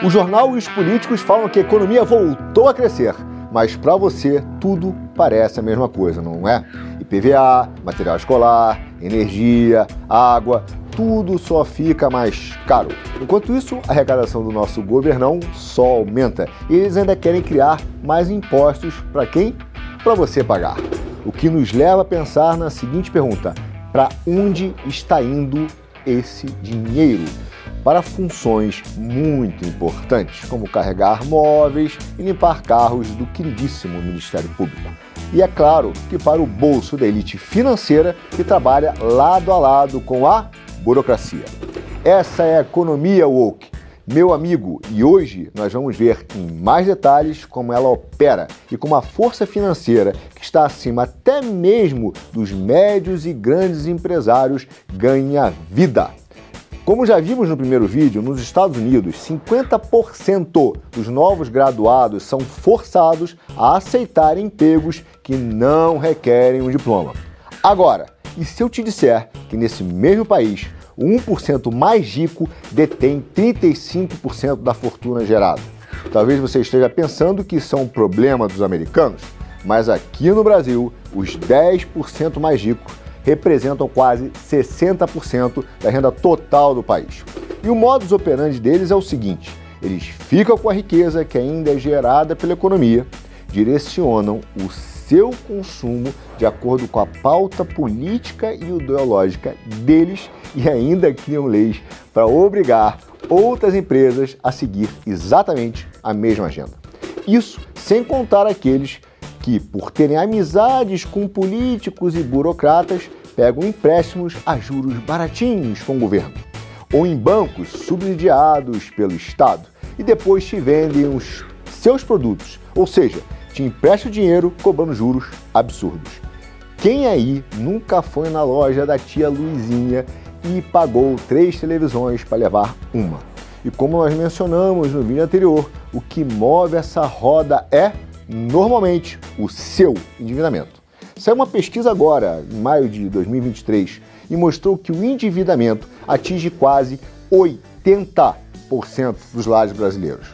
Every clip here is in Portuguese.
O jornal e os políticos falam que a economia voltou a crescer, mas para você tudo parece a mesma coisa, não é? IPVA, material escolar, energia, água, tudo só fica mais caro. Enquanto isso, a arrecadação do nosso governão só aumenta e eles ainda querem criar mais impostos para quem? Para você pagar. O que nos leva a pensar na seguinte pergunta: para onde está indo esse dinheiro? Para funções muito importantes, como carregar móveis e limpar carros do queridíssimo Ministério Público. E é claro que para o bolso da elite financeira que trabalha lado a lado com a burocracia. Essa é a economia woke meu amigo, e hoje nós vamos ver em mais detalhes como ela opera e como a força financeira, que está acima até mesmo dos médios e grandes empresários, ganha vida. Como já vimos no primeiro vídeo, nos Estados Unidos, 50% dos novos graduados são forçados a aceitar empregos que não requerem um diploma. Agora, e se eu te disser que nesse mesmo país o 1% mais rico detém 35% da fortuna gerada. Talvez você esteja pensando que isso é um problema dos americanos, mas aqui no Brasil, os 10% mais ricos representam quase 60% da renda total do país. E o modus operandi deles é o seguinte: eles ficam com a riqueza que ainda é gerada pela economia, direcionam o seu consumo de acordo com a pauta política e ideológica deles e ainda criam leis para obrigar outras empresas a seguir exatamente a mesma agenda. Isso sem contar aqueles que, por terem amizades com políticos e burocratas, pegam empréstimos a juros baratinhos com o governo, ou em bancos subsidiados pelo Estado, e depois te vendem os seus produtos, ou seja, te empresta o dinheiro cobrando juros absurdos. Quem aí nunca foi na loja da tia Luizinha e pagou três televisões para levar uma? E como nós mencionamos no vídeo anterior, o que move essa roda é, normalmente, o seu endividamento. Saiu uma pesquisa agora, em maio de 2023, e mostrou que o endividamento atinge quase 80% dos lares brasileiros.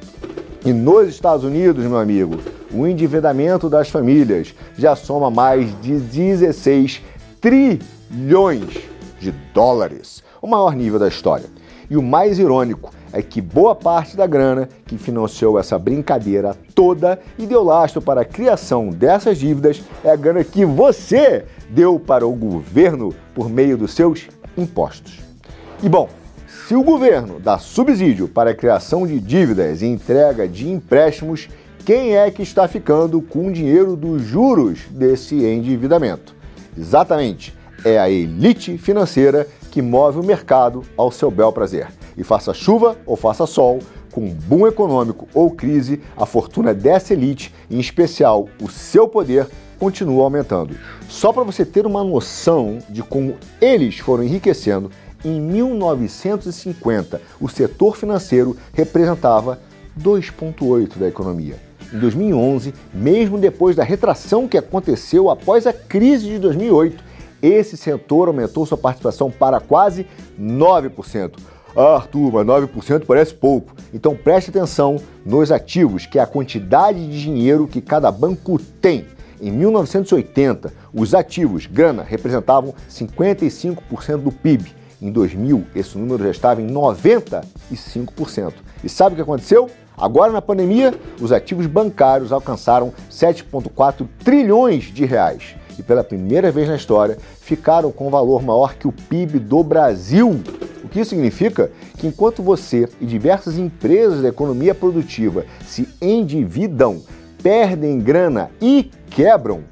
E nos Estados Unidos, meu amigo, o endividamento das famílias já soma mais de 16 trilhões de dólares, o maior nível da história. E o mais irônico é que boa parte da grana que financiou essa brincadeira toda e deu lastro para a criação dessas dívidas é a grana que você deu para o governo por meio dos seus impostos. E bom, se o governo dá subsídio para a criação de dívidas e entrega de empréstimos, quem é que está ficando com o dinheiro dos juros desse endividamento? Exatamente, é a elite financeira que move o mercado ao seu bel prazer. E faça chuva ou faça sol, com boom econômico ou crise, a fortuna dessa elite, em especial o seu poder, continua aumentando. Só para você ter uma noção de como eles foram enriquecendo em 1950, o setor financeiro representava 2,8% da economia. Em 2011, mesmo depois da retração que aconteceu após a crise de 2008, esse setor aumentou sua participação para quase 9%. Ah, Arthur, mas 9% parece pouco. Então preste atenção nos ativos, que é a quantidade de dinheiro que cada banco tem. Em 1980, os ativos, grana, representavam 55% do PIB. Em 2000, esse número já estava em 95%. E sabe o que aconteceu? Agora, na pandemia, os ativos bancários alcançaram 7,4 trilhões de reais e, pela primeira vez na história, ficaram com um valor maior que o PIB do Brasil. O que isso significa? Que enquanto você e diversas empresas da economia produtiva se endividam, perdem grana e quebram,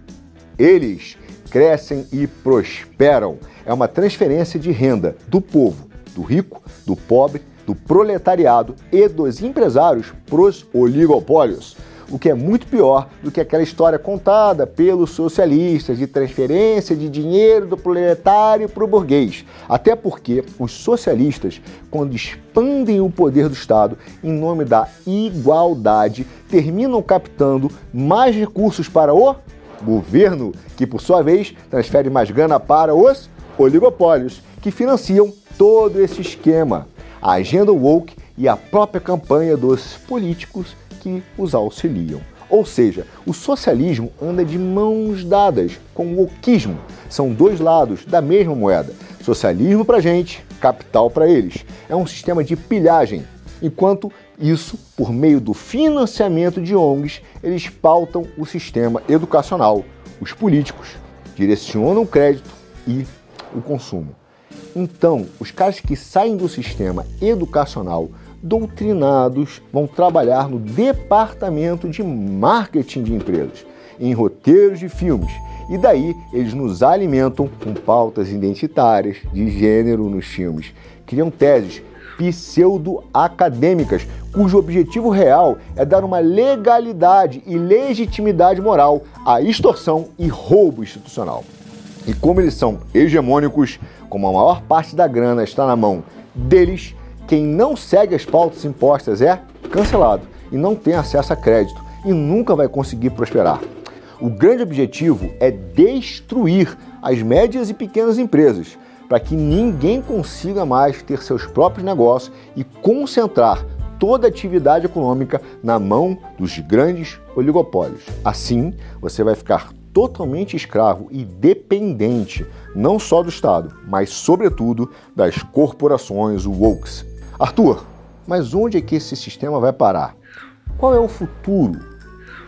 eles crescem e prosperam. É uma transferência de renda do povo, do rico, do pobre, do proletariado e dos empresários para os oligopólios. O que é muito pior do que aquela história contada pelos socialistas de transferência de dinheiro do proletário para o burguês. Até porque os socialistas, quando expandem o poder do Estado em nome da igualdade, terminam captando mais recursos para o governo, que por sua vez transfere mais grana para os oligopólios, que financiam todo esse esquema. A agenda woke e a própria campanha dos políticos que os auxiliam. Ou seja, o socialismo anda de mãos dadas com o oquismo. São dois lados da mesma moeda. Socialismo para gente, capital para eles. É um sistema de pilhagem. Enquanto isso, por meio do financiamento de ONGs, eles pautam o sistema educacional. Os políticos direcionam o crédito e o consumo. Então, os caras que saem do sistema educacional doutrinados vão trabalhar no departamento de marketing de empresas, em roteiros de filmes. E daí eles nos alimentam com pautas identitárias de gênero nos filmes. Criam teses pseudo-acadêmicas, cujo objetivo real é dar uma legalidade e legitimidade moral à extorsão e roubo institucional. E como eles são hegemônicos, como a maior parte da grana está na mão deles, quem não segue as pautas impostas é cancelado e não tem acesso a crédito e nunca vai conseguir prosperar. O grande objetivo é destruir as médias e pequenas empresas para que ninguém consiga mais ter seus próprios negócios e concentrar toda a atividade econômica na mão dos grandes oligopólios. Assim, você vai ficar totalmente escravo e dependente não só do Estado, mas sobretudo das corporações wokes. Arthur, mas onde é que esse sistema vai parar? Qual é o futuro?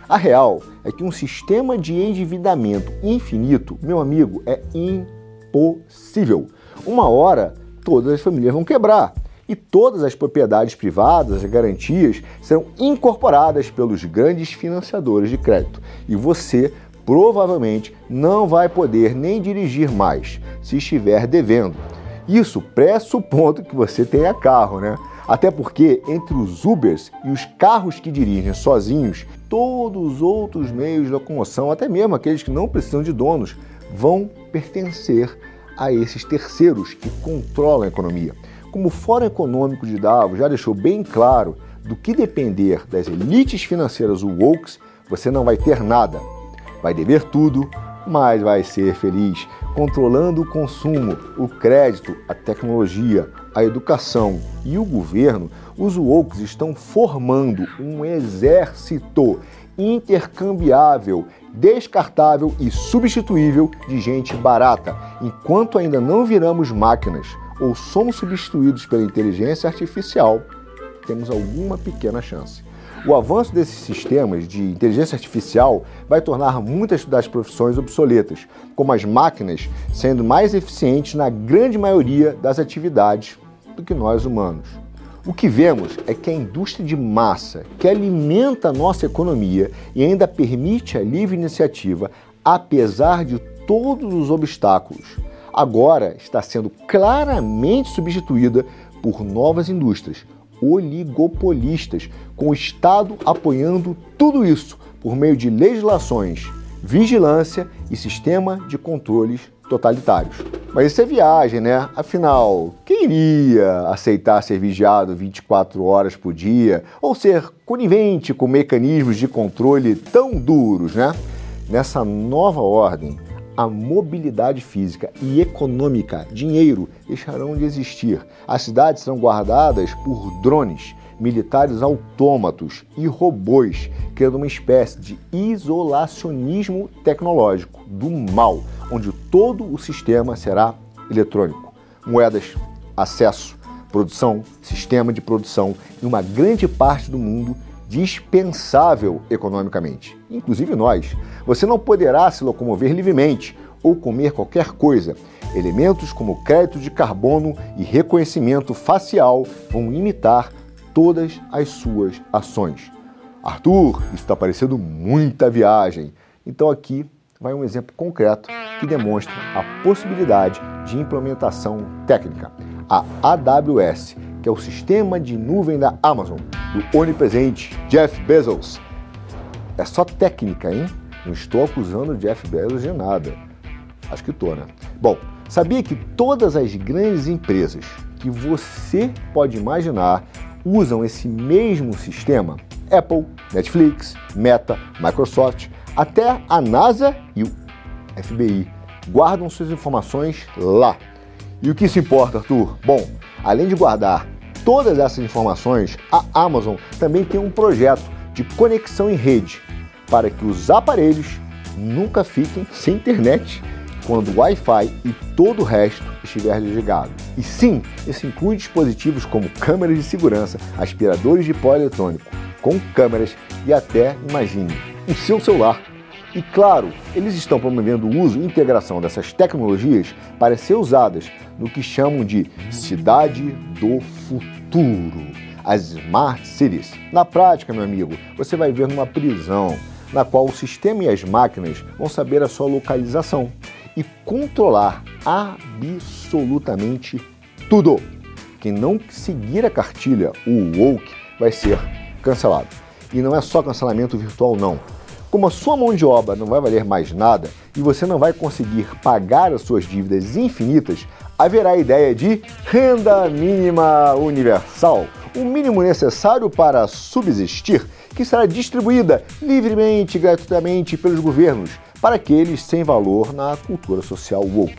A real é que um sistema de endividamento infinito, meu amigo, é impossível. Uma hora todas as famílias vão quebrar e todas as propriedades privadas, as garantias, serão incorporadas pelos grandes financiadores de crédito e você provavelmente não vai poder nem dirigir mais se estiver devendo. Isso pressupondo que você tenha carro, né? Até porque entre os Ubers e os carros que dirigem sozinhos, todos os outros meios de locomoção, até mesmo aqueles que não precisam de donos, vão pertencer a esses terceiros que controlam a economia. Como o Fórum Econômico de Davos já deixou bem claro, do que depender das elites financeiras wokes, você não vai ter nada. Vai dever tudo, mas vai ser feliz controlando o consumo, o crédito, a tecnologia, a educação e o governo, os woke estão formando um exército intercambiável, descartável e substituível de gente barata. Enquanto ainda não viramos máquinas ou somos substituídos pela inteligência artificial, temos alguma pequena chance. O avanço desses sistemas de inteligência artificial vai tornar muitas das profissões obsoletas, como as máquinas sendo mais eficientes na grande maioria das atividades do que nós humanos. O que vemos é que a indústria de massa, que alimenta a nossa economia e ainda permite a livre iniciativa, apesar de todos os obstáculos, agora está sendo claramente substituída por novas indústrias, oligopolistas, com o Estado apoiando tudo isso por meio de legislações, vigilância e sistema de controles totalitários. Mas isso é viagem, né? Afinal, quem iria aceitar ser vigiado 24 horas por dia ou ser conivente com mecanismos de controle tão duros, né? Nessa nova ordem, a mobilidade física e econômica, dinheiro, deixarão de existir. As cidades serão guardadas por drones, militares autômatos e robôs, criando uma espécie de isolacionismo tecnológico do mal, onde todo o sistema será eletrônico. Moedas, acesso, produção, sistema de produção em uma grande parte do mundo dispensável economicamente, inclusive nós. Você não poderá se locomover livremente ou comer qualquer coisa. Elementos como crédito de carbono e reconhecimento facial vão imitar todas as suas ações. Arthur, isso está parecendo muita viagem. Então aqui vai um exemplo concreto que demonstra a possibilidade de implementação técnica. A AWS, que é o sistema de nuvem da Amazon, do onipresente Jeff Bezos. É só técnica, hein? Não estou acusando o Jeff Bezos de nada. Acho que estou, né? Bom, sabia que todas as grandes empresas que você pode imaginar usam esse mesmo sistema? Apple, Netflix, Meta, Microsoft, até a NASA e o FBI guardam suas informações lá. E o que se importa, Arthur? Bom, além de guardar todas essas informações, a Amazon também tem um projeto de conexão em rede para que os aparelhos nunca fiquem sem internet quando o Wi-Fi e todo o resto estiver desligado. E sim, isso inclui dispositivos como câmeras de segurança, aspiradores de pó eletrônico, com câmeras e até, imagine, o seu celular. E claro, eles estão promovendo o uso e integração dessas tecnologias para ser usadas no que chamam de cidade do futuro, as Smart Cities. Na prática, meu amigo, você vai ver numa prisão, na qual o sistema e as máquinas vão saber a sua localização e controlar absolutamente tudo. Quem não seguir a cartilha, o woke, vai ser cancelado. E não é só cancelamento virtual, não. Como a sua mão de obra não vai valer mais nada e você não vai conseguir pagar as suas dívidas infinitas, haverá a ideia de renda mínima universal, o mínimo necessário para subsistir, que será distribuída livremente e gratuitamente pelos governos para aqueles sem valor na cultura social woke.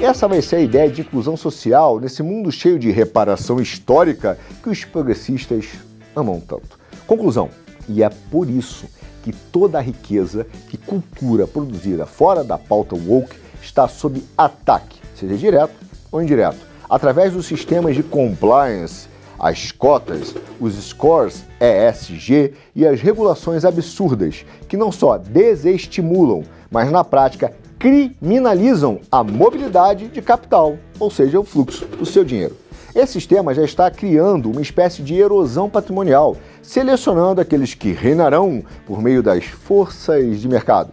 Essa vai ser a ideia de inclusão social nesse mundo cheio de reparação histórica que os progressistas amam tanto. Conclusão: e é por isso que toda a riqueza e cultura produzida fora da pauta woke está sob ataque, seja direto ou indireto, através dos sistemas de compliance, as cotas, os scores ESG e as regulações absurdas que não só desestimulam, mas na prática criminalizam a mobilidade de capital, ou seja, o fluxo do seu dinheiro. Esse sistema já está criando uma espécie de erosão patrimonial, selecionando aqueles que reinarão por meio das forças de mercado.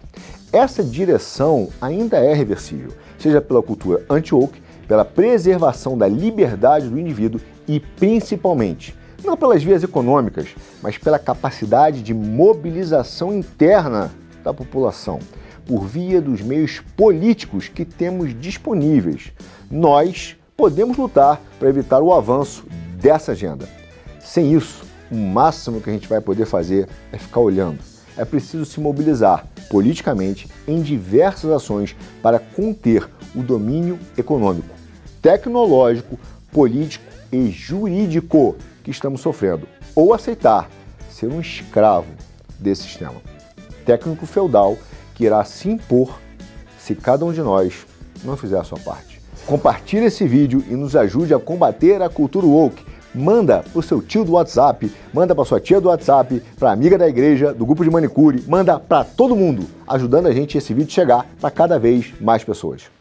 Essa direção ainda é reversível, seja pela cultura anti-woke, pela preservação da liberdade do indivíduo e, principalmente, não pelas vias econômicas, mas pela capacidade de mobilização interna da população, por via dos meios políticos que temos disponíveis. Nós podemos lutar para evitar o avanço dessa agenda. Sem isso, o máximo que a gente vai poder fazer é ficar olhando. É preciso se mobilizar politicamente em diversas ações para conter o domínio econômico, tecnológico, político e jurídico que estamos sofrendo, ou aceitar ser um escravo desse sistema técnico feudal que irá se impor se cada um de nós não fizer a sua parte. Compartilhe esse vídeo e nos ajude a combater a cultura woke. Manda para o seu tio do WhatsApp, manda para sua tia do WhatsApp, para amiga da igreja, do grupo de manicure, manda para todo mundo, ajudando a gente esse vídeo chegar para cada vez mais pessoas.